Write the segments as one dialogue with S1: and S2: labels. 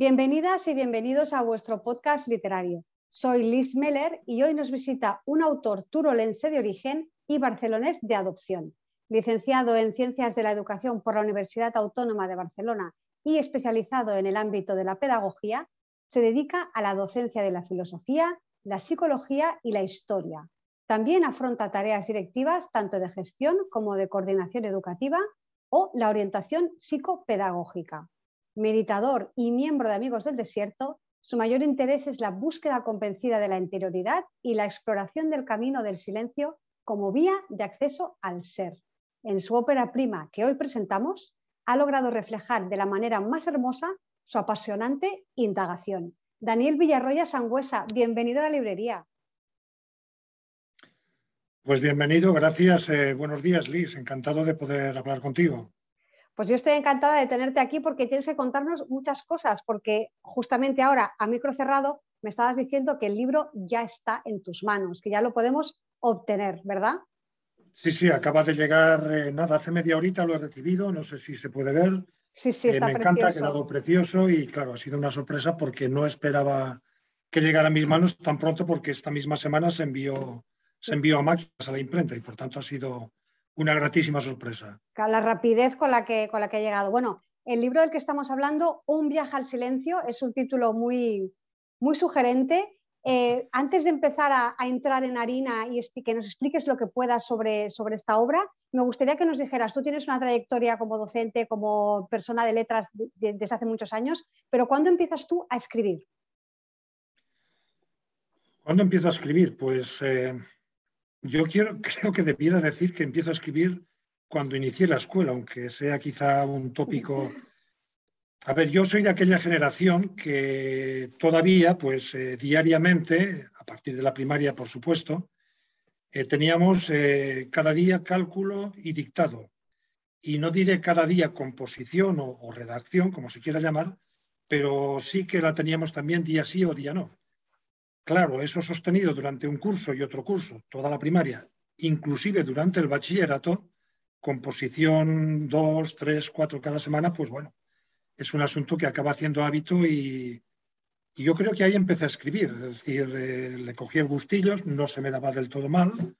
S1: Bienvenidas y bienvenidos a vuestro podcast literario. Soy Liz Meller y hoy nos visita un autor turolense de origen y barcelonés de adopción. Licenciado en Ciencias de la Educación por la Universidad Autónoma de Barcelona y especializado en el ámbito de la pedagogía, se dedica a la docencia de la filosofía, la psicología y la historia. También afronta tareas directivas tanto de gestión como de coordinación educativa o la orientación psicopedagógica meditador y miembro de Amigos del Desierto, su mayor interés es la búsqueda convencida de la interioridad y la exploración del camino del silencio como vía de acceso al ser. En su ópera prima que hoy presentamos, ha logrado reflejar de la manera más hermosa su apasionante indagación. Daniel Villarroya Sangüesa, bienvenido a la librería.
S2: Pues bienvenido, gracias. Eh, buenos días, Liz. Encantado de poder hablar contigo.
S1: Pues yo estoy encantada de tenerte aquí porque tienes que contarnos muchas cosas, porque justamente ahora, a micro cerrado, me estabas diciendo que el libro ya está en tus manos, que ya lo podemos obtener, ¿verdad?
S2: Sí, sí, acaba de llegar, eh, nada, hace media horita lo he recibido, no sé si se puede ver.
S1: Sí, sí, eh, está
S2: Me encanta, ha quedado precioso y claro, ha sido una sorpresa porque no esperaba que llegara a mis manos tan pronto porque esta misma semana se envió, se envió a máquinas a la imprenta y por tanto ha sido una gratísima sorpresa.
S1: La rapidez con la, que, con la que ha llegado. Bueno, el libro del que estamos hablando, Un viaje al silencio, es un título muy, muy sugerente. Eh, antes de empezar a, entrar en harina y que nos expliques lo que puedas sobre, sobre esta obra, me gustaría que nos dijeras, tú tienes una trayectoria como docente, como persona de letras desde hace muchos años, pero ¿cuándo empiezas tú a escribir?
S2: ¿Cuándo empiezo a escribir? Pues eh, yo quiero, creo que debiera decir que empiezo a escribir cuando inicié la escuela, aunque sea quizá un tópico. A ver, yo soy de aquella generación que todavía, pues eh, diariamente, a partir de la primaria, por supuesto, eh, teníamos eh, cada día cálculo y dictado. Y no diré cada día composición o, o redacción, como se quiera llamar, pero sí que la teníamos también día sí o día no. Claro, eso sostenido durante un curso y otro curso, toda la primaria, inclusive durante el bachillerato, composición dos, tres, cuatro cada semana, pues bueno, es un asunto que acaba haciendo hábito y, yo creo que ahí empecé a escribir, es decir, eh, le cogí el gustillo, no se me daba del todo mal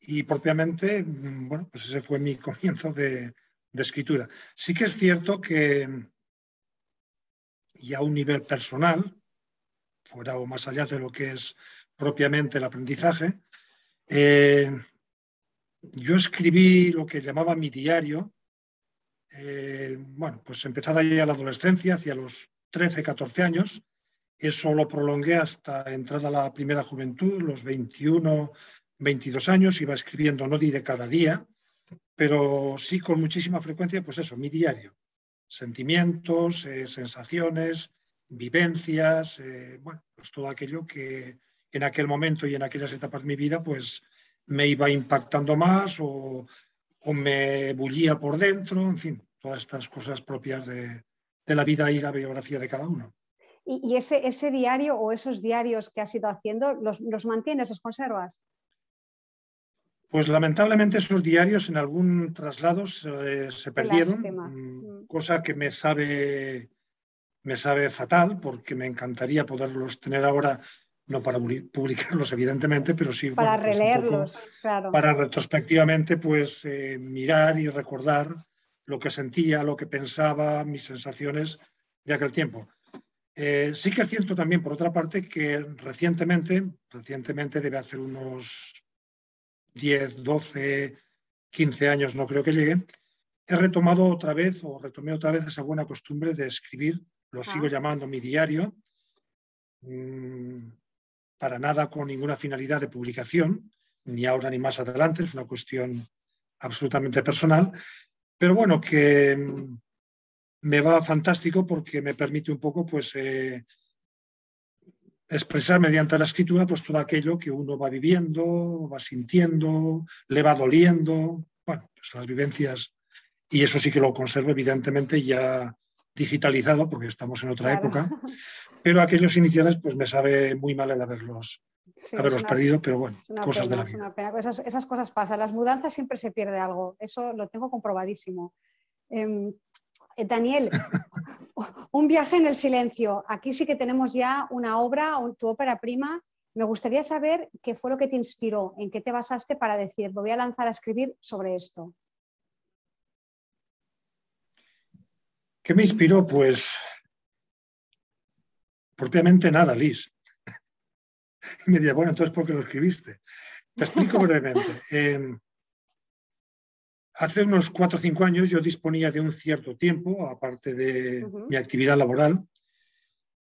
S2: y propiamente, mm, bueno, pues ese fue mi comienzo de, de escritura. Sí que es cierto que y a un nivel personal, fuera o más allá de lo que es propiamente el aprendizaje. Eh, yo escribí lo que llamaba mi diario, eh, bueno, pues empezada ya la adolescencia, hacia los 13, 14 años. Eso lo prolongué hasta entrada a la primera juventud, los 21, 22 años. Iba escribiendo, no diré cada día, pero sí con muchísima frecuencia, pues eso, mi diario. Sentimientos, eh, sensaciones, vivencias, eh, bueno, pues todo aquello que en aquel momento y en aquellas etapas de mi vida, pues me iba impactando más o, me bullía por dentro, en fin, todas estas cosas propias de, la vida y la biografía de cada uno.
S1: ¿Y, ese, ese, diario o esos diarios que has ido haciendo, los, mantienes, los conservas?
S2: Pues lamentablemente esos diarios en algún traslado se perdieron, mm, cosa que me sabe me sabe fatal porque me encantaría poderlos tener ahora, no para publicarlos evidentemente, pero sí
S1: para pues releerlos, claro.
S2: Para retrospectivamente pues eh, mirar y recordar lo que sentía, lo que pensaba, mis sensaciones de aquel tiempo. Eh, sí que es cierto también, por otra parte, que recientemente, recientemente debe hacer unos 10, 12, 15 años, no creo que llegue, he retomado otra vez o retomé otra vez esa buena costumbre de escribir lo sigo llamando mi diario, mm, para nada con ninguna finalidad de publicación, ni ahora ni más adelante, es una cuestión absolutamente personal, pero bueno, que mm, me va fantástico porque me permite un poco pues, eh, expresar mediante la escritura pues, todo aquello que uno va viviendo, va sintiendo, le va doliendo, bueno, pues las vivencias, y eso sí que lo conservo evidentemente ya digitalizado, porque estamos en otra época, pero aquellos iniciales pues me sabe muy mal el haberlos, haberlos perdido, pero bueno, cosas de la vida.
S1: Esas, cosas pasan, las mudanzas siempre se pierde algo, eso lo tengo comprobadísimo. Em, eh, Daniel, un viaje en el silencio. Aquí sí que tenemos ya una obra, tu ópera prima. Me gustaría saber qué fue lo que te inspiró, en qué te basaste para decir, me voy a lanzar a escribir sobre esto.
S2: ¿Qué me inspiró? Pues propiamente nada, Liz. Y me diría, bueno, entonces, ¿por qué lo escribiste? Te explico brevemente. Em, hace unos cuatro o cinco años yo disponía de un cierto tiempo, aparte de mi actividad laboral,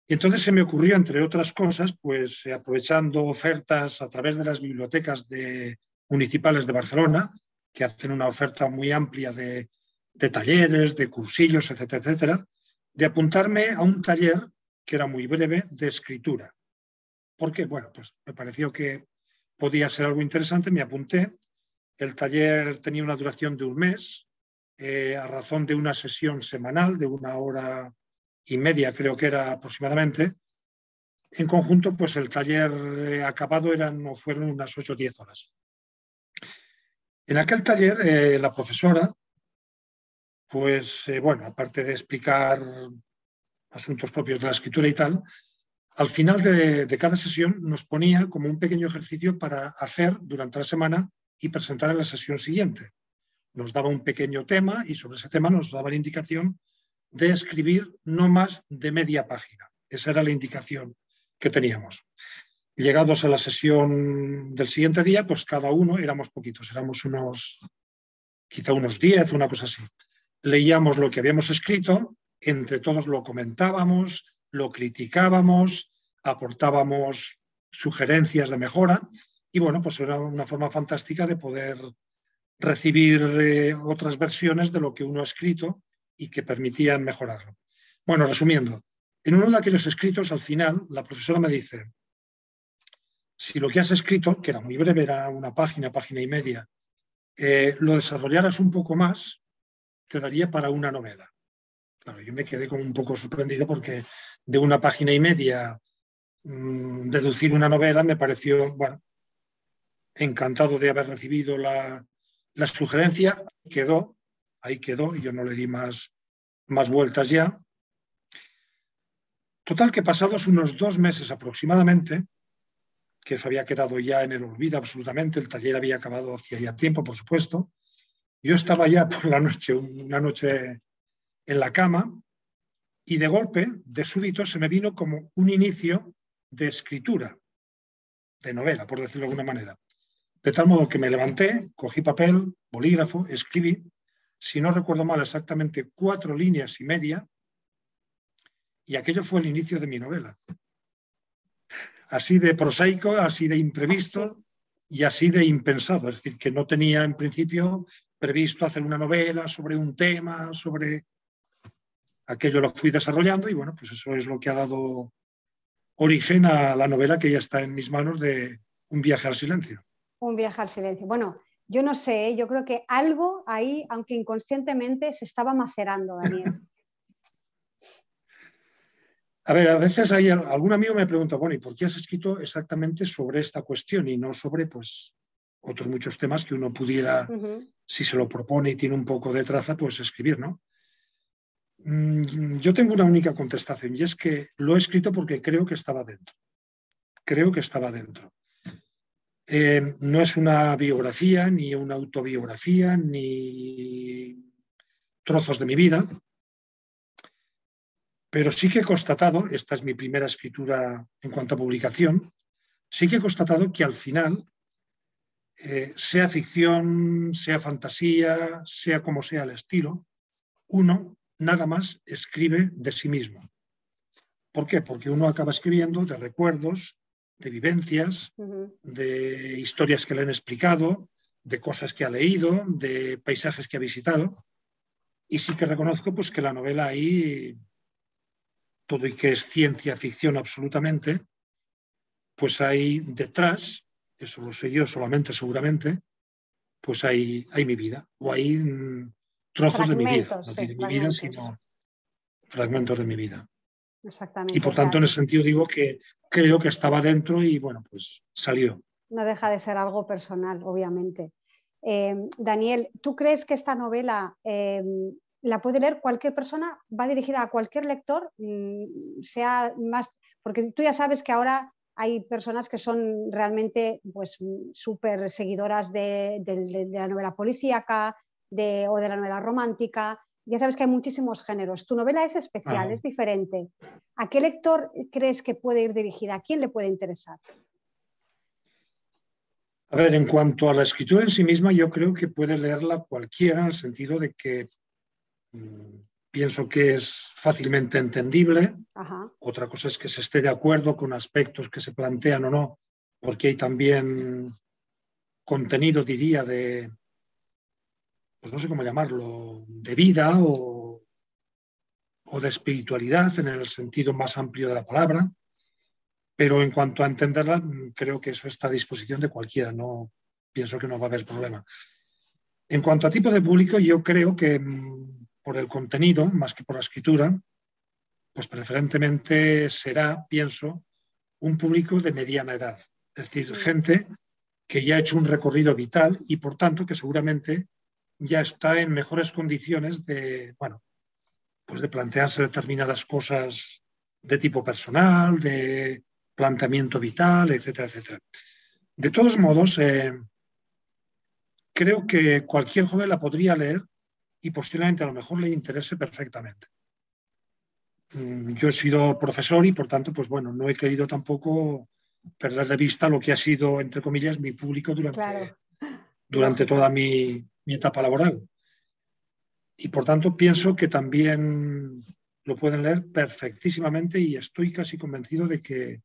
S2: y entonces se me ocurrió, entre otras cosas, pues aprovechando ofertas a través de las bibliotecas de, municipales de Barcelona, que hacen una oferta muy amplia de, de talleres, de cursillos, etcétera, etcétera, de apuntarme a un taller que era muy breve de escritura. Porque, bueno, pues me pareció que podía ser algo interesante, me apunté el taller tenía una duración de un mes, eh, a razón de una sesión semanal de una hora y media, creo que era aproximadamente. En conjunto, pues el taller eh, acabado eran, no fueron unas 8 o 10 horas. En aquel taller, eh, la profesora, pues bueno, aparte de explicar asuntos propios de la escritura y tal, al final de, cada sesión nos ponía como un pequeño ejercicio para hacer durante la semana y presentar en la sesión siguiente. Nos daba un pequeño tema y sobre ese tema nos daba la indicación de escribir no más de media página. Esa era la indicación que teníamos. Llegados a la sesión del siguiente día, pues cada uno éramos poquitos, éramos unos, quizá unos diez, una cosa así. Leíamos lo que habíamos escrito, entre todos lo comentábamos, lo criticábamos, aportábamos sugerencias de mejora y bueno, pues era una forma fantástica de poder recibir eh, otras versiones de lo que uno ha escrito y que permitían mejorarlo. Bueno, resumiendo, en uno de aquellos escritos, al final, la profesora me dice, si lo que has escrito, que era muy breve, era una página, página y media, eh, lo desarrollaras un poco más, te daría para una novela. Claro, yo me quedé como un poco sorprendido porque de una página y media mm, deducir una novela me pareció, bueno, encantado de haber recibido la, sugerencia, quedó, ahí quedó, y yo no le di más, más vueltas ya. Total que pasados unos dos meses aproximadamente, que eso había quedado ya en el olvido absolutamente, el taller había acabado hacía ya tiempo, por supuesto, yo estaba ya por la noche, una noche en la cama, y de golpe, de súbito, se me vino como un inicio de escritura, de novela, por decirlo de alguna manera. De tal modo que me levanté, cogí papel, bolígrafo, escribí, si no recuerdo mal, exactamente cuatro líneas y media, y aquello fue el inicio de mi novela. Así de prosaico, así de imprevisto y así de impensado. Es decir, que no tenía en principio previsto hacer una novela sobre un tema, sobre aquello lo fui desarrollando y bueno, pues eso es lo que ha dado origen a la novela que ya está en mis manos de Un viaje al silencio.
S1: Un viaje al silencio. Bueno, yo no sé, ¿eh? yo creo que algo ahí, aunque inconscientemente, se estaba macerando, Daniel.
S2: A ver, a veces hay algún amigo me pregunta, bueno, ¿y por qué has escrito exactamente sobre esta cuestión y no sobre pues otros muchos temas que uno pudiera, si se lo propone y tiene un poco de traza, pues escribir, ¿no? Mm, yo tengo una única contestación y es que lo he escrito porque creo que estaba dentro. Creo que estaba dentro. Eh, no es una biografía, ni una autobiografía, ni trozos de mi vida, pero sí que he constatado, esta es mi primera escritura en cuanto a publicación, sí que he constatado que al final, eh, sea ficción, sea fantasía, sea como sea el estilo, uno nada más escribe de sí mismo. ¿Por qué? Porque uno acaba escribiendo de recuerdos, de vivencias, de historias que le han explicado, de cosas que ha leído, de paisajes que ha visitado. Y sí que reconozco pues, que la novela ahí, todo y que es ciencia ficción absolutamente, pues hay detrás, eso lo sé yo solamente seguramente, pues hay, hay mi vida, o hay mm, trozos de mi vida, no de mi vida, sino fragmentos de mi vida.
S1: Exactamente.
S2: Y por tanto, en ese sentido digo que creo que estaba dentro y bueno, pues salió.
S1: No deja de ser algo personal, obviamente. Eh, Daniel, ¿tú crees que esta novela eh, la puede leer cualquier persona, va dirigida a cualquier lector, mm, sea más, porque tú ya sabes que ahora hay personas que son realmente pues súper seguidoras de, la novela policíaca de, o de la novela romántica. Ya sabes que hay muchísimos géneros. Tu novela es especial, es diferente. ¿A qué lector crees que puede ir dirigida? ¿A quién le puede interesar?
S2: A ver, en cuanto a la escritura en sí misma, yo creo que puede leerla cualquiera en el sentido de que mm, pienso que es fácilmente entendible. Otra cosa es que se esté de acuerdo con aspectos que se plantean o no, porque hay también contenido, diría, de, pues no sé cómo llamarlo, de vida o, o de espiritualidad en el sentido más amplio de la palabra. Pero en cuanto a entenderla, creo que eso está a disposición de cualquiera, no pienso que no va a haber problema. En cuanto a tipo de público, yo creo que mm, por el contenido más que por la escritura, pues preferentemente será, pienso, un público de mediana edad, es decir, gente que ya ha hecho un recorrido vital y por tanto que seguramente ya está en mejores condiciones de, bueno, pues de plantearse determinadas cosas de tipo personal, de planteamiento vital, etcétera, etcétera. De todos modos, eh, creo que cualquier joven la podría leer y posiblemente a lo mejor le interese perfectamente. Mm, yo he sido profesor y por tanto, pues bueno, no he querido tampoco perder de vista lo que ha sido, entre comillas, mi público durante, durante toda mi, mi etapa laboral. Y por tanto pienso que también lo pueden leer perfectísimamente y estoy casi convencido de que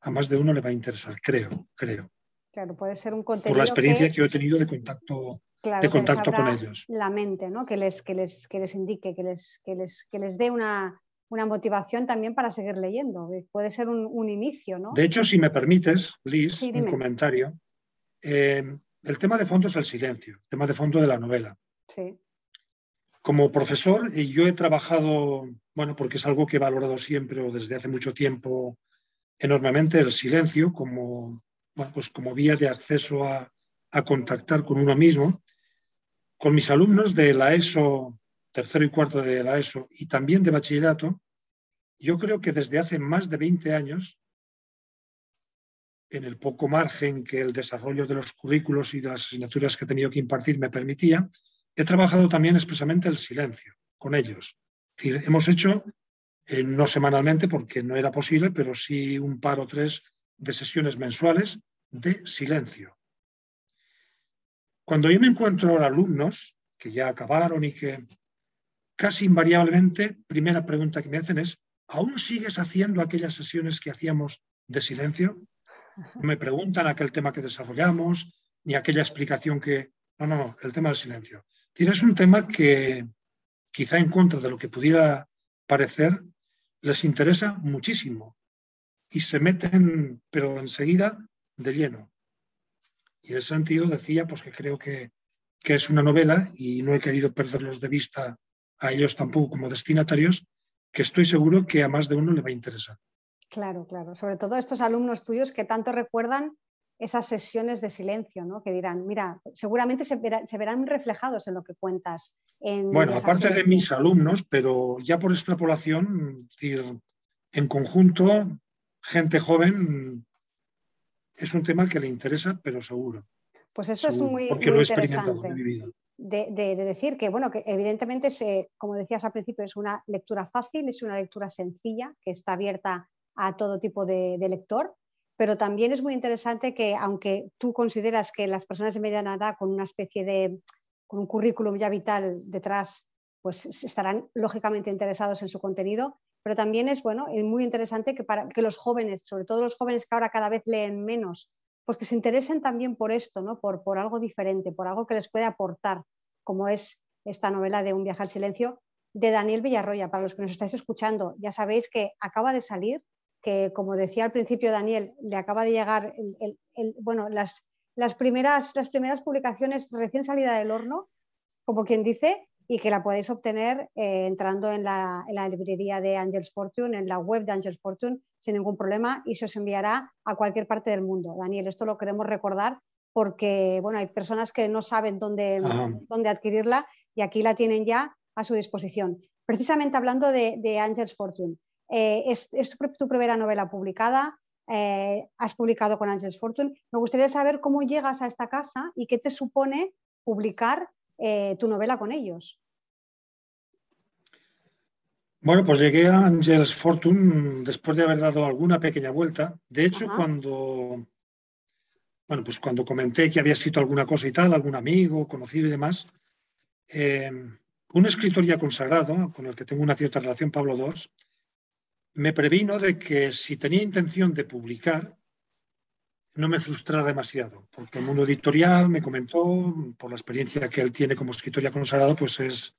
S2: a más de uno le va a interesar, creo, creo.
S1: Claro, puede ser un contenido.
S2: Por la experiencia que, yo he tenido de contacto, de contacto con ellos.
S1: La mente, ¿no? Que les, que les, que les indique, que les, que les, que les dé una, una motivación también para seguir leyendo. Puede ser un, un, inicio, ¿no?
S2: De hecho, si me permites, Liz, un comentario. Eh, el tema de fondo es el silencio, el tema de fondo de la novela.
S1: Sí.
S2: Como profesor, y yo he trabajado, bueno, porque es algo que he valorado siempre o desde hace mucho tiempo enormemente, el silencio como pues como vía de acceso a, contactar con uno mismo. Con mis alumnos de la ESO, tercero y cuarto de la ESO, y también de bachillerato, yo creo que desde hace más de 20 años, en el poco margen que el desarrollo de los currículos y de las asignaturas que he tenido que impartir me permitía, he trabajado también expresamente el silencio con ellos. hemos hecho, eh, no semanalmente porque no era posible, pero sí un par o tres de sesiones mensuales de silencio. Cuando yo me encuentro ahora alumnos que ya acabaron y que casi invariablemente, primera pregunta que me hacen es, ¿aún sigues haciendo aquellas sesiones que hacíamos de silencio? me preguntan aquel tema que desarrollamos, ni aquella explicación que... No, no, no, el tema del silencio. Tienes un tema que quizá en contra de lo que pudiera parecer, les interesa muchísimo y se meten, pero enseguida, de lleno. Y en ese sentido decía pues, que creo que, que es una novela y no he querido perderlos de vista a ellos tampoco como destinatarios, que estoy seguro que a más de uno le va a interesar.
S1: Claro, claro. Sobre todo estos alumnos tuyos que tanto recuerdan esas sesiones de silencio, ¿no? Que dirán, mira, seguramente se, se verán reflejados en lo que cuentas.
S2: bueno, aparte de mis alumnos, pero ya por extrapolación, en conjunto, gente joven es un tema que le interesa, pero seguro.
S1: Pues eso es muy, porque lo he interesante. De, de, decir que, bueno, que evidentemente, se, como decías al principio, es una lectura fácil, es una lectura sencilla, que está abierta a todo tipo de, lector, pero también es muy interesante que, aunque tú consideras que las personas de mediana edad con una especie de, con un currículum ya vital detrás, pues estarán lógicamente interesados en su contenido, pero también es bueno y muy interesante que, para, que los jóvenes, sobre todo los jóvenes que ahora cada vez leen menos, pues que se interesen también por esto, ¿no? por, por algo diferente, por algo que les puede aportar, como es esta novela de Un viaje al silencio de Daniel Villarroya. Para los que nos estáis escuchando, ya sabéis que acaba de salir, que como decía al principio Daniel, le acaba de llegar el, bueno, las, las, primeras, las primeras publicaciones recién salida del horno, como quien dice, y que la podéis obtener eh, entrando en la, librería de Angels Fortune, en la web de Angels Fortune, sin ningún problema y se os enviará a cualquier parte del mundo. Daniel, esto lo queremos recordar porque bueno, hay personas que no saben dónde, dónde adquirirla y aquí la tienen ya a su disposición. Precisamente hablando de, de Angels Fortune, eh, es, tu primera novela publicada, eh, has publicado con Angels Fortune. Me gustaría saber cómo llegas a esta casa y qué te supone publicar eh, tu novela con ellos.
S2: Bueno, pues llegué a Angels Fortune después de haber dado alguna pequeña vuelta. De hecho, cuando bueno, pues cuando comenté que había escrito alguna cosa y tal, algún amigo, conocido y demás, un escritor ya consagrado, con el que tengo una cierta relación, Pablo II, me previno de que si tenía intención de publicar, no me frustrara demasiado, porque el mundo editorial me comentó, por la experiencia que él tiene como escritor ya consagrado, pues es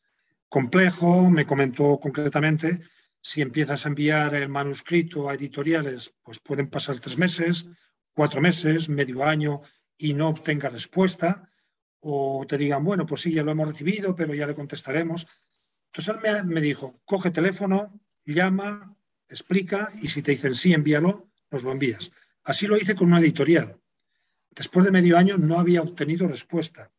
S2: complejo, me comentó concretamente, si empiezas a enviar el manuscrito a editoriales, pues pueden pasar tres meses, cuatro meses, medio año y no obtenga respuesta, o te digan, bueno, pues sí, ya lo hemos recibido, pero ya le contestaremos. Entonces él me, me dijo, coge teléfono, llama, explica y si te dicen sí, envíalo, nos lo envías. Así lo hice con una editorial. Después de medio año no había obtenido respuesta.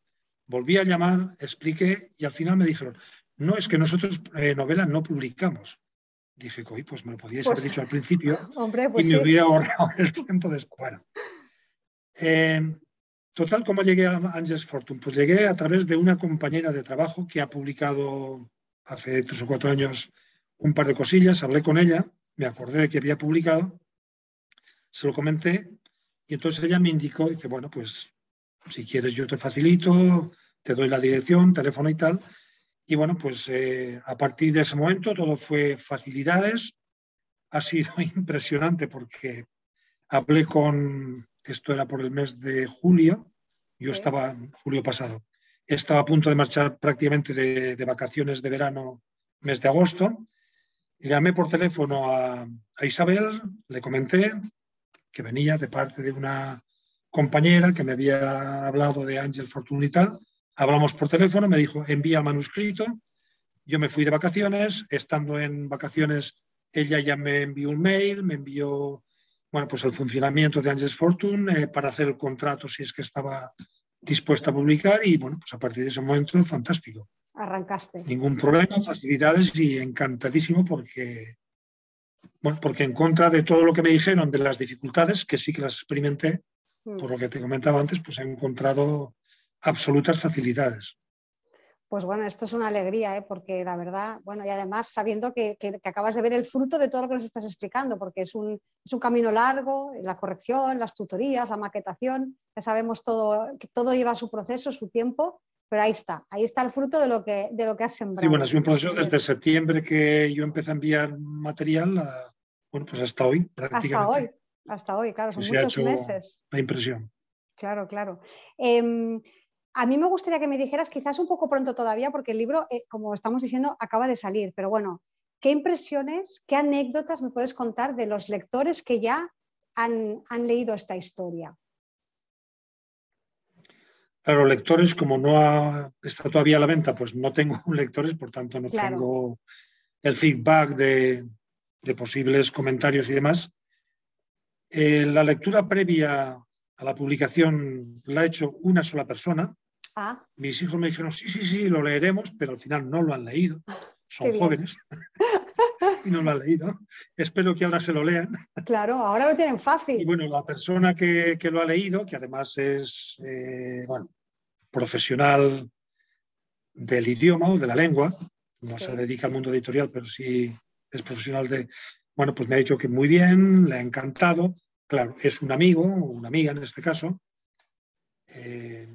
S2: Volví a llamar, expliqué y al final me dijeron, no, es que nosotros eh, novelas no publicamos. Dije, pues me lo podíais haber pues, dicho al principio
S1: pues
S2: y me hubiera ahorrado el tiempo después. Bueno, eh, total, ¿cómo llegué a Angels Fortune? Pues llegué a través de una compañera de trabajo que ha publicado hace tres o cuatro años un par de cosillas, hablé con ella, me acordé de que había publicado, se lo comenté y entonces ella me indicó, dice, bueno, pues si quieres yo te facilito, te doy la dirección, teléfono y tal. Y bueno, pues eh, a partir de ese momento todo fue facilidades. Ha sido impresionante porque hablé con, esto era por el mes de julio, yo estaba, julio pasado, estaba a punto de marchar prácticamente de, de vacaciones de verano, mes de agosto, Llamé por teléfono a, Isabel, le comenté que venía de parte de una compañera que me había hablado de Ángel Fortuna y tal. Hablamos por teléfono, me dijo, envía el manuscrito. Yo me fui de vacaciones, estando en vacaciones, ella ya me envió un mail, me envió bueno, pues el funcionamiento de Angels Fortune eh, para hacer el contrato si es que estaba dispuesta a publicar y bueno, pues a partir de ese momento fantástico
S1: arrancaste.
S2: Ningún problema, facilidades y encantadísimo porque, bueno, porque en contra de todo lo que me dijeron de las dificultades, que sí que las experimenté, mm. por lo que te comentaba antes, pues he encontrado absolutas facilidades.
S1: Pues bueno, esto es una alegría, ¿eh? porque la verdad, bueno, y además sabiendo que, acabas de ver el fruto de todo lo que nos estás explicando, porque es un, es un camino largo, la corrección, las tutorías, la maquetación, ya sabemos todo, que todo lleva su proceso, su tiempo, pero ahí está, ahí está el fruto de lo que, de lo que has sembrado.
S2: Sí, bueno, es un proceso desde septiembre que yo empecé a enviar material, bueno, pues hasta hoy prácticamente.
S1: Hasta hoy, hasta hoy, claro, son muchos meses.
S2: La impresión.
S1: Claro, claro. Em, a mí me gustaría que me dijeras, quizás un poco pronto todavía, porque el libro, eh, como estamos diciendo, acaba de salir, pero bueno, ¿qué impresiones, qué anécdotas me puedes contar de los lectores que ya han, han leído esta historia?
S2: Claro, lectores, como no está todavía a la venta, pues no tengo lectores, por tanto no tengo el feedback de, posibles comentarios y demás. Eh, la lectura previa a la publicación la ha hecho una sola persona. Ah. Mis hijos me dijeron, sí, sí, sí, lo leeremos, pero al final no lo han leído. Son jóvenes y no lo han leído. Espero que ahora se lo lean.
S1: Claro, ahora lo tienen fácil.
S2: Y bueno, la persona que, lo ha leído, que además es eh, bueno, profesional del idioma o de la lengua, no se dedica al mundo editorial, pero sí es profesional de, bueno, pues me ha dicho que muy bien, le ha encantado, claro, es un amigo o una amiga en este caso. Eh,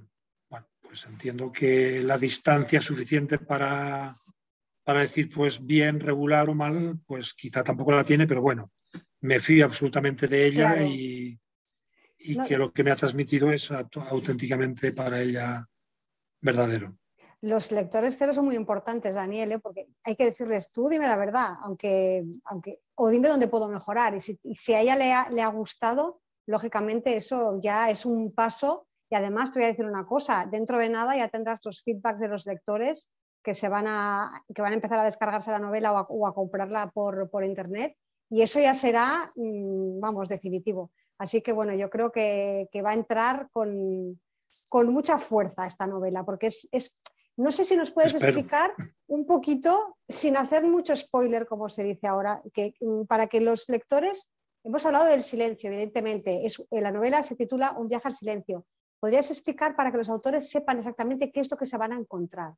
S2: bueno, pues entiendo que la distancia suficiente para, para decir, pues bien, regular o mal, pues quizá tampoco la tiene, pero bueno, me fío absolutamente de ella y, y que lo que me ha transmitido es auténticamente para ella verdadero.
S1: Los lectores cero son muy importantes, Daniel, ¿eh? porque hay que decirles, tú dime la verdad, aunque, aunque, o dime dónde puedo mejorar. Y si, a ella le ha, le ha, gustado, lógicamente eso ya es un paso. Y además te voy a decir una cosa, dentro de nada ya tendrás los feedbacks de los lectores que, se van, a, que van a empezar a descargarse la novela o a, comprarla por, por, internet. Y eso ya será, mm, vamos, definitivo. Así que bueno, yo creo que, que va a entrar con, con mucha fuerza esta novela, porque es, No sé si nos puedes explicar un poquito, sin hacer mucho spoiler, como se dice ahora, que, mm, para que los lectores, hemos hablado del silencio, evidentemente, es, la novela se titula Un viaje al silencio. ¿Podrías explicar para que los autores sepan exactamente qué es lo que se van a encontrar?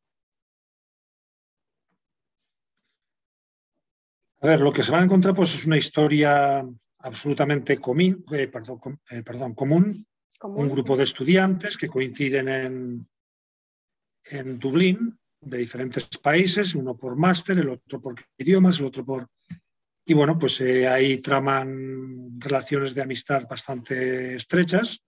S2: A ver, lo que se van a encontrar pues, es una historia absolutamente común, eh, perdón, eh, perdón, común, un grupo de estudiantes que coinciden en, en Dublín, de diferentes países, uno por máster, el otro por idiomas, el otro por... Y bueno, pues eh, ahí traman relaciones de amistad bastante estrechas.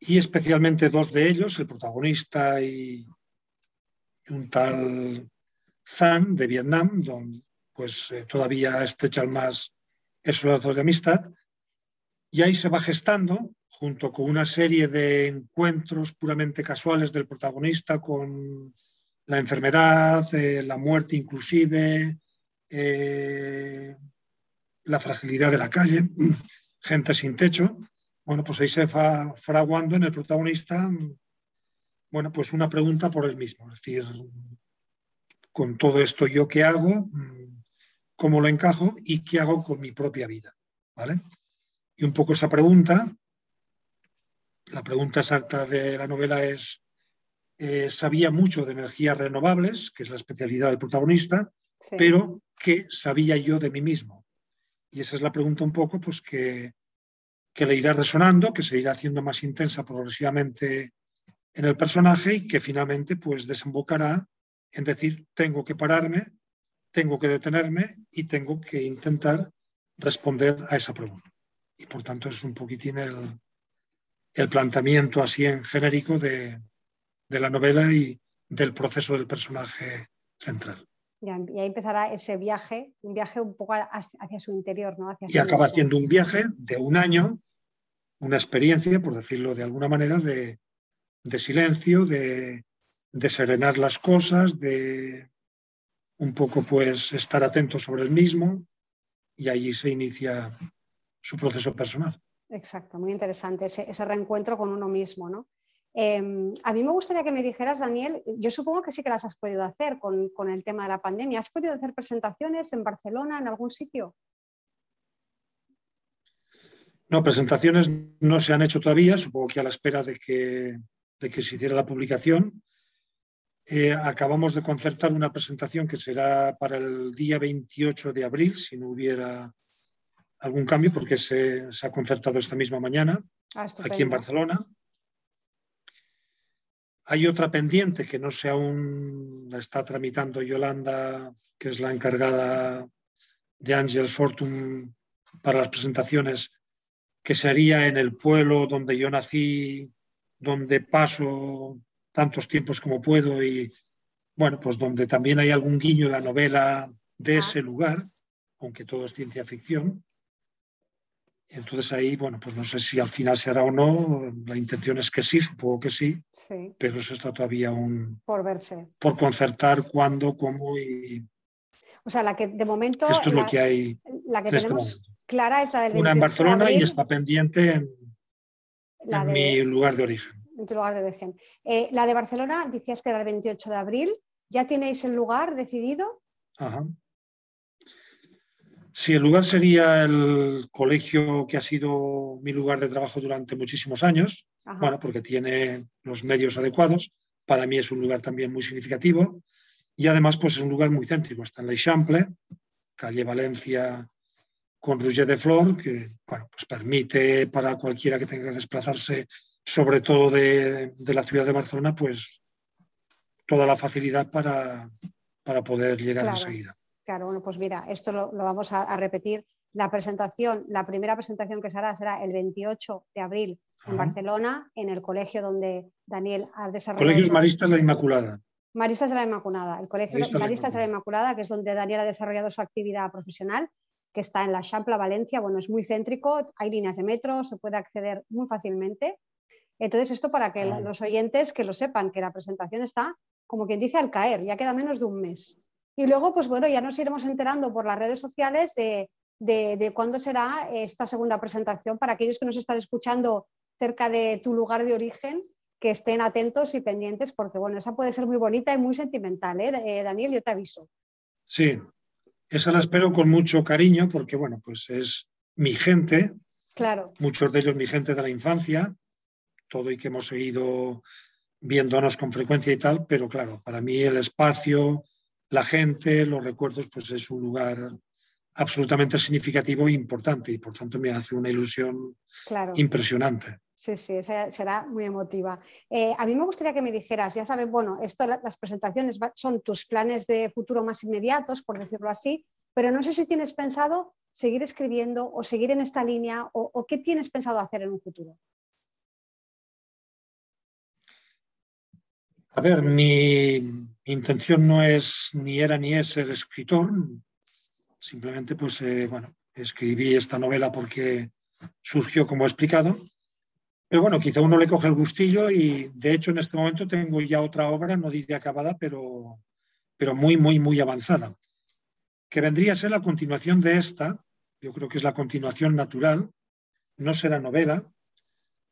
S2: Y especialmente dos de ellos, el protagonista y un tal Zan de Vietnam, donde pues eh, todavía estrechan más esos lazos de amistad. Y ahí se va gestando junto con una serie de encuentros puramente casuales del protagonista con la enfermedad, eh, la muerte inclusive, eh, la fragilidad de la calle, gente sin techo. Bueno, pues ahí se va fraguando en el protagonista, bueno, pues una pregunta por él mismo, es decir, con todo esto yo qué hago, cómo lo encajo y qué hago con mi propia vida, ¿vale? Y un poco esa pregunta la pregunta exacta de la novela es, eh, sabía mucho de energías renovables, que es la especialidad del protagonista, pero ¿qué sabía yo de mí mismo? Y esa es la pregunta un poco pues, que, que le irá resonando, que se irá haciendo más intensa progresivamente en el personaje y que finalmente pues, desembocará en decir, tengo que pararme, tengo que detenerme y tengo que intentar responder a esa pregunta. Y por tanto es un poquitín el, el planteamiento así en genérico de, la novela y del proceso del personaje central.
S1: y ahí empezará ese viaje, un viaje un poco hacia su interior, ¿no?
S2: y acaba haciendo un viaje de un año, una experiencia, por decirlo de alguna manera, de, silencio, de, de, serenar las cosas, de un poco pues estar atento sobre el mismo, y allí se inicia su proceso personal.
S1: Exacto, muy interesante ese, reencuentro con uno mismo, ¿no? Em, a mí me gustaría que me dijeras, Daniel, yo supongo que sí que las has podido hacer con, el tema de la pandemia. ¿Has podido hacer presentaciones en Barcelona, en algún sitio?
S2: No, presentaciones no se han hecho todavía, supongo que a la espera de que, que se hiciera la publicación. Eh, acabamos de concertar una presentación que será para el día 28 de abril, si no hubiera algún cambio porque se, ha concertado esta misma mañana ah, aquí en Barcelona. Hay otra pendiente que no sé aún, la está tramitando Yolanda, que es la encargada de Angel Fortune para las presentaciones, que sería en el pueblo donde yo nací, donde paso tantos tiempos como puedo y, bueno, pues donde también hay algún guiño en la novela de ah. ese lugar, aunque todo es ciencia ficción. Entonces ahí, bueno, pues no sé si al final se hará o no. La intención es que sí, supongo que sí, pero eso está todavía un...
S1: Por verse.
S2: Por concertar cuándo, cómo y...
S1: O sea, la que de momento...
S2: Esto es lo que hay.
S1: La que este tenemos clara es la del
S2: Una en Barcelona y está pendiente en, mi lugar de origen.
S1: En tu lugar de origen. Eh, la de Barcelona, decías que era el 28 de abril. ¿Ya tenéis el lugar decidido?
S2: Ajá. Sí, el lugar sería el colegio que ha sido mi lugar de trabajo durante muchísimos años, bueno, porque tiene los medios adecuados. Para mí es un lugar también muy significativo y además pues es un lugar muy céntrico. Está en la Eixample, calle Valencia con Roger de Flor, que bueno, pues permite para cualquiera que tenga que desplazarse, sobre todo de, la ciudad de Barcelona, pues toda la facilidad para, para poder llegar enseguida.
S1: Claro, bueno, pues mira, esto lo, vamos a, repetir. La presentación, la primera presentación que se hará será el 28 de abril en Barcelona, en el colegio donde Daniel ha desarrollado.
S2: Colegios Maristas de la Inmaculada.
S1: Maristas de la Inmaculada, el Colegio Maristas, de la Inmaculada, que es donde Daniel ha desarrollado su actividad profesional, que está en la Champla, Valencia. Bueno, es muy céntrico, hay líneas de metro, se puede acceder muy fácilmente. Entonces, esto para que los oyentes que lo sepan, que la presentación está, como quien dice, al caer, ya queda menos de un mes. Y luego, pues bueno, ya nos iremos enterando por las redes sociales de, cuándo será esta segunda presentación para aquellos que nos están escuchando cerca de tu lugar de origen. que estén atentos y pendientes, porque bueno, esa puede ser muy bonita y muy sentimental, ¿eh? eh Daniel, yo te aviso.
S2: Sí, esa la espero con mucho cariño, porque bueno, pues es mi gente,
S1: claro.
S2: muchos de ellos mi gente de la infancia, todo y que hemos seguido viéndonos con frecuencia y tal, pero claro, para mí el espacio, la gente, los recuerdos, pues es un lugar absolutamente significativo e importante y por tanto me hace una ilusión impresionante.
S1: Sí, sí, será muy emotiva. Eh, a mí me gustaría que me dijeras, ya sabes, bueno, esto, las presentaciones son tus planes de futuro más inmediatos, por decirlo así, pero no sé si tienes pensado seguir escribiendo o seguir en esta línea o qué tienes pensado hacer en un futuro.
S2: A ver, mi intención no es ni era ni es ser escritor. Simplemente, pues, eh, bueno, escribí esta novela porque surgió como he explicado. Pero bueno, quizá uno le coge el gustillo y de hecho en este momento tengo ya otra obra, no diré acabada, pero, pero muy, muy, muy avanzada, que vendría a ser la continuación de esta. Yo creo que es la continuación natural. No será novela,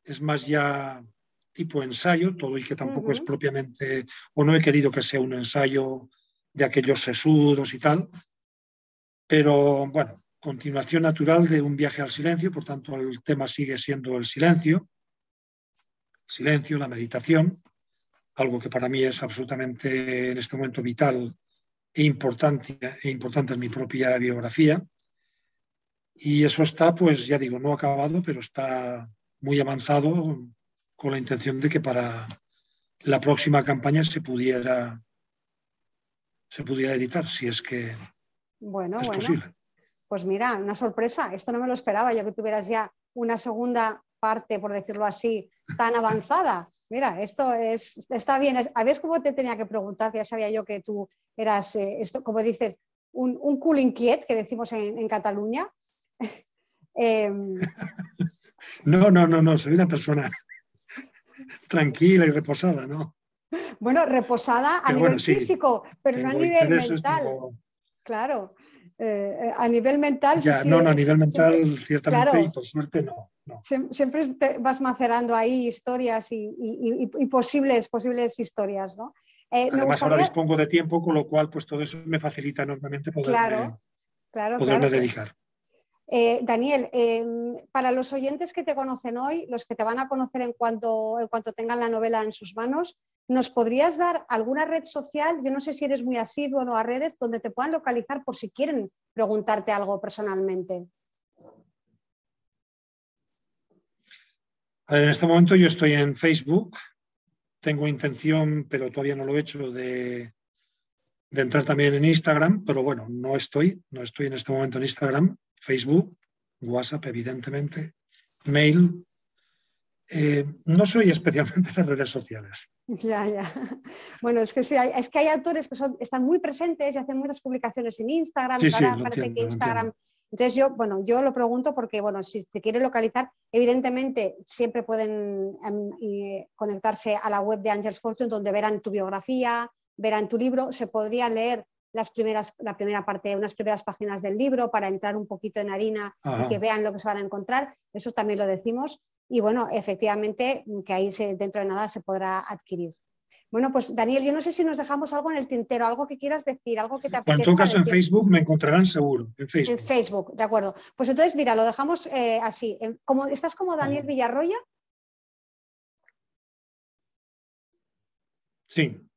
S2: es más ya tipo ensayo, todo y que tampoco es propiamente, o no he querido que sea un ensayo de aquellos sesudos y tal, pero bueno, continuación natural de un viaje al silencio, por tanto el tema sigue siendo el silencio, silencio, la meditación, algo que para mí es absolutamente en este momento vital e importante, e importante en mi propia biografía. Y eso está, pues ya digo, no acabado, pero está muy avanzado con la intención de que para la próxima campaña se pudiera, se pudiera editar, si es que
S1: bueno, es posible. Pues mira, una sorpresa, esto no me lo esperaba, yo que tuvieras ya una segunda parte, por decirlo así, tan avanzada. Mira, esto es, está bien. ¿Ves cómo te tenía que preguntar? Ya sabía yo que tú eras, eh, esto, como dices, un, un cool inquiet, que decimos en, Cataluña.
S2: Em, no, no, no, no, soy una persona tranquila y reposada, ¿no?
S1: Bueno, reposada a nivel físico, pero no a nivel mental. Claro, eh, a nivel mental.
S2: Ya, no, no, a nivel mental ciertamente y por suerte no.
S1: Siempre vas macerando ahí historias y, posibles, posibles historias, ¿no?
S2: Eh, Además ahora dispongo de tiempo, con lo cual pues todo eso me facilita enormemente poderme, claro, poderme dedicar.
S1: Eh, Daniel, em, para los oyentes que te conocen hoy, los que te van a conocer en cuanto, en cuanto tengan la novela en sus manos, ¿nos podrías dar alguna red social? Yo no sé si eres muy asiduo o a redes donde te puedan localizar por si quieren preguntarte algo personalmente.
S2: en este momento yo estoy en Facebook. Tengo intención, pero todavía no lo he hecho, de, de entrar también en Instagram, pero bueno, no estoy, no estoy en este momento en Instagram. Facebook, WhatsApp, evidentemente, mail. Eh, no soy especialmente de redes sociales.
S1: Ya, ya. Bueno, es que sí, es que hay autores que están muy presentes y hacen muchas publicaciones en Instagram.
S2: Sí, parece que
S1: Instagram. Entonces yo, bueno, yo lo pregunto porque, bueno, si se quiere localizar, evidentemente siempre pueden em, conectarse a la web de Angels Fortune donde verán tu biografía, verán tu libro, se podría leer las primeras, la primera parte, unas primeras páginas del libro para entrar un poquito en harina y que vean lo que se van a encontrar. Eso también lo decimos. Y bueno, efectivamente, que ahí se, dentro de nada se podrá adquirir. Bueno, pues Daniel, yo no sé si nos dejamos algo en el tintero, algo que quieras decir, algo que te apetezca.
S2: En todo caso, en Facebook me encontrarán seguro. En Facebook.
S1: En Facebook, de acuerdo. Pues entonces, mira, lo dejamos eh, así. Como, ¿Estás como Daniel Villarroya?
S2: Sí.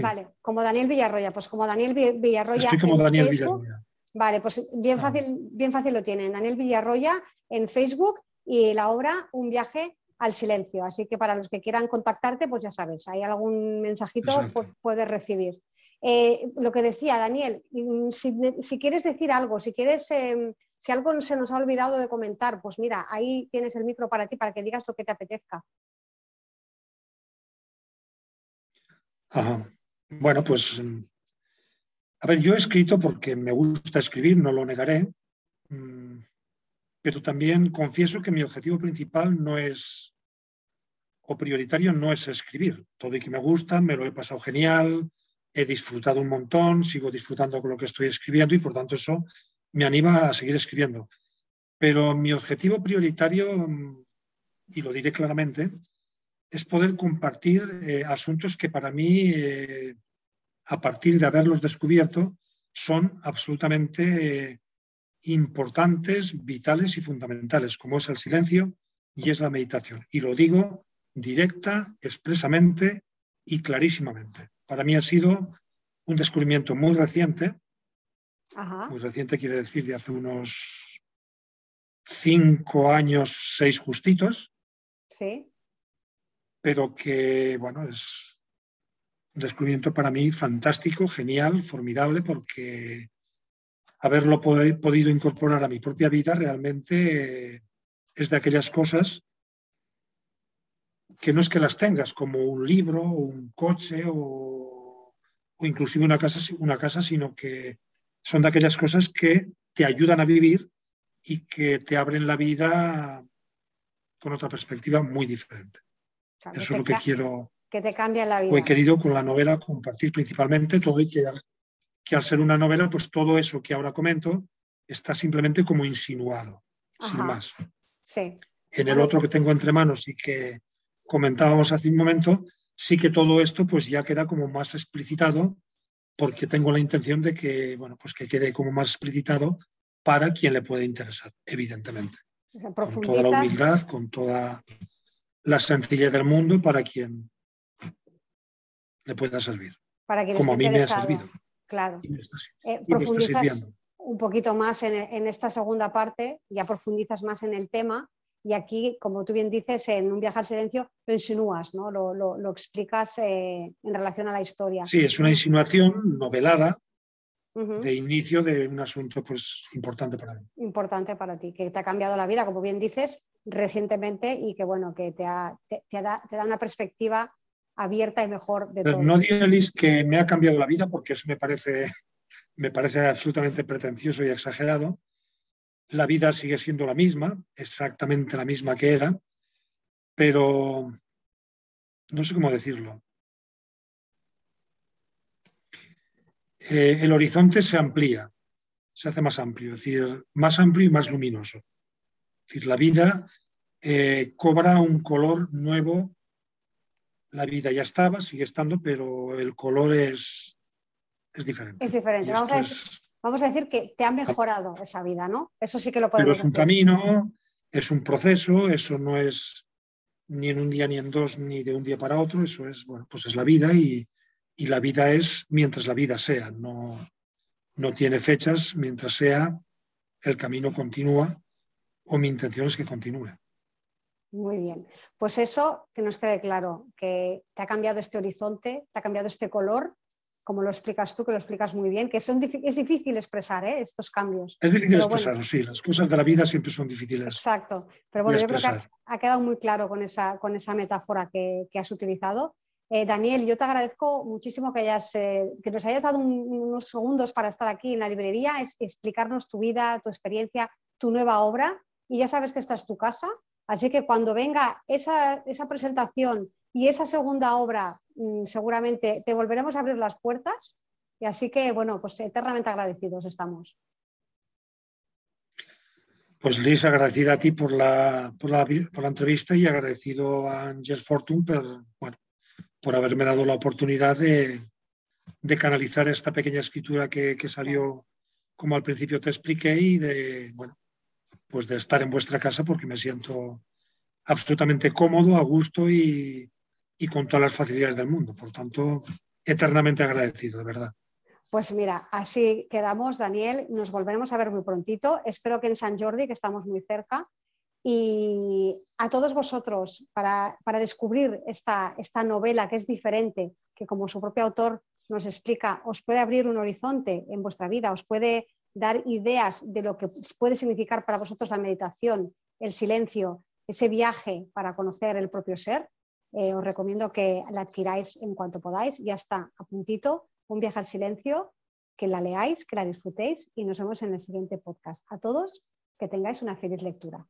S1: Vale, como Daniel Villarroya, pues como Daniel Villarroya.
S2: Estoy como Daniel Villarroya.
S1: Vale, pues bien fácil, bien fácil lo tienen. Daniel Villarroya en Facebook y la obra Un viaje al silencio. Así que para los que quieran contactarte, pues ya sabes, hay algún mensajito, pues puedes recibir. Eh, lo que decía Daniel, mm, si, quieres decir algo, si quieres, em, si algo se nos ha olvidado de comentar, pues mira, ahí tienes el micro para ti para que digas lo que te apetezca.
S2: Bueno, pues, a ver, yo he escrito porque me gusta escribir, no lo negaré, mm, pero también confieso que mi objetivo principal no es, o prioritario no es escribir. Todo y que me gusta, me lo he pasado genial, he disfrutado un montón, sigo disfrutando con lo que estoy escribiendo y por tanto eso me anima a seguir escribiendo. Pero mi objetivo prioritario, mm, y lo diré claramente, es poder compartir eh, asuntos que para mí, eh, a partir de haberlos descubierto, son absolutamente importantes, vitales y fundamentales, como es el silencio y es la meditación. Y lo digo directa, expresamente y clarísimamente. Para mí ha sido un descubrimiento muy reciente. Muy reciente quiere decir de hace unos cinco años, seis justitos.
S1: Sí.
S2: Pero que, bueno, es un descubrimiento para mí fantástico, genial, formidable, porque haberlo podido incorporar a mi propia vida realmente es de aquellas cosas que no es que las tengas como un libro o un coche o, o inclusive una casa, una casa, sino que son de aquellas cosas que te ayudan a vivir y que te abren la vida con otra perspectiva muy diferente. Eso es lo que quiero.
S1: Que te cambia la vida.
S2: O he querido con la novela compartir principalmente todo y que, que al ser una novela, pues todo eso que ahora comento está simplemente como insinuado, sin más.
S1: Sí.
S2: En el otro que tengo entre manos y que comentábamos hace un momento, sí que todo esto pues ya queda como más explicitado porque tengo la intención de que, bueno, pues que quede como más explicitado para quien le puede interesar, evidentemente. con toda la humildad, con toda la sencillez del mundo para quien le pueda servir.
S1: Para quien
S2: como a mí me ha servido.
S1: Claro. Eh, profundizas un poquito más en, en, esta segunda parte, ya profundizas más en el tema y aquí, como tú bien dices, en un viaje al silencio lo insinúas, ¿no? lo, explicas eh, en relación a la historia.
S2: Sí, es una insinuación novelada de inicio de un asunto pues, importante para mí.
S1: Importante para ti, que te ha cambiado la vida, como bien dices, recientemente y que bueno, que te, da, una perspectiva abierta y mejor de todo.
S2: No diré, que me ha cambiado la vida porque eso me parece, me parece absolutamente pretencioso y exagerado la vida sigue siendo la misma, exactamente la misma que era, pero no sé cómo decirlo. Eh, el horizonte se amplía, se hace más amplio, es decir, más amplio y más luminoso. Es decir, la vida eh, cobra un color nuevo. La vida ya estaba, sigue estando, pero el color es, es diferente.
S1: Es diferente. Vamos a, vamos a decir que te ha mejorado esa vida, ¿no? Eso sí que lo podemos
S2: Pero es un camino, es un proceso, eso no es ni en un día ni en dos, ni de un día para otro, eso es, bueno, pues es la vida y, la vida es mientras la vida sea, no, no tiene fechas, mientras sea, el camino continúa o mi intención es que continúe.
S1: Muy bien, pues eso que nos quede claro, que te ha cambiado este horizonte, te ha cambiado este color como lo explicas tú, que lo explicas muy bien, que son, es difícil expresar ¿eh? estos cambios.
S2: Es difícil expresar, sí, las cosas de la vida siempre son difíciles.
S1: Exacto, pero bueno, yo creo que ha, quedado muy claro con esa, con esa metáfora que, has utilizado. Eh, Daniel, yo te agradezco muchísimo que, hayas, eh, que nos hayas dado unos segundos para estar aquí en la librería, es, explicarnos tu vida, tu experiencia, tu nueva obra, y ya sabes que esta es tu casa, así que cuando venga esa, esa presentación y esa segunda obra mm, seguramente te volveremos a abrir las puertas y así que, bueno, pues eternamente agradecidos estamos.
S2: Pues Liz, agradecida a ti por la, por la, entrevista y agradecido a Angel Fortune por, por haberme dado la oportunidad de, canalizar esta pequeña escritura que, que, salió, como al principio te expliqué, y de, bueno, pues de estar en vuestra casa porque me siento absolutamente cómodo, a gusto y, con todas las facilidades del mundo. Por tanto, eternamente agradecido, de verdad.
S1: Pues mira, así quedamos, Daniel. Nos volveremos a ver muy prontito. Espero que en San Jordi, que estamos muy cerca. Y a todos vosotros, para, descubrir esta, esta novela que es diferente, que como su propio autor nos explica, os puede abrir un horizonte en vuestra vida, os puede dar ideas de lo que puede significar para vosotros la meditación, el silencio, ese viaje para conocer el propio ser, eh, os recomiendo que la adquiráis en cuanto podáis. Ya está a puntito, un viaje al silencio, que la leáis, que la disfrutéis y nos vemos en el siguiente podcast. A todos, que tengáis una feliz lectura.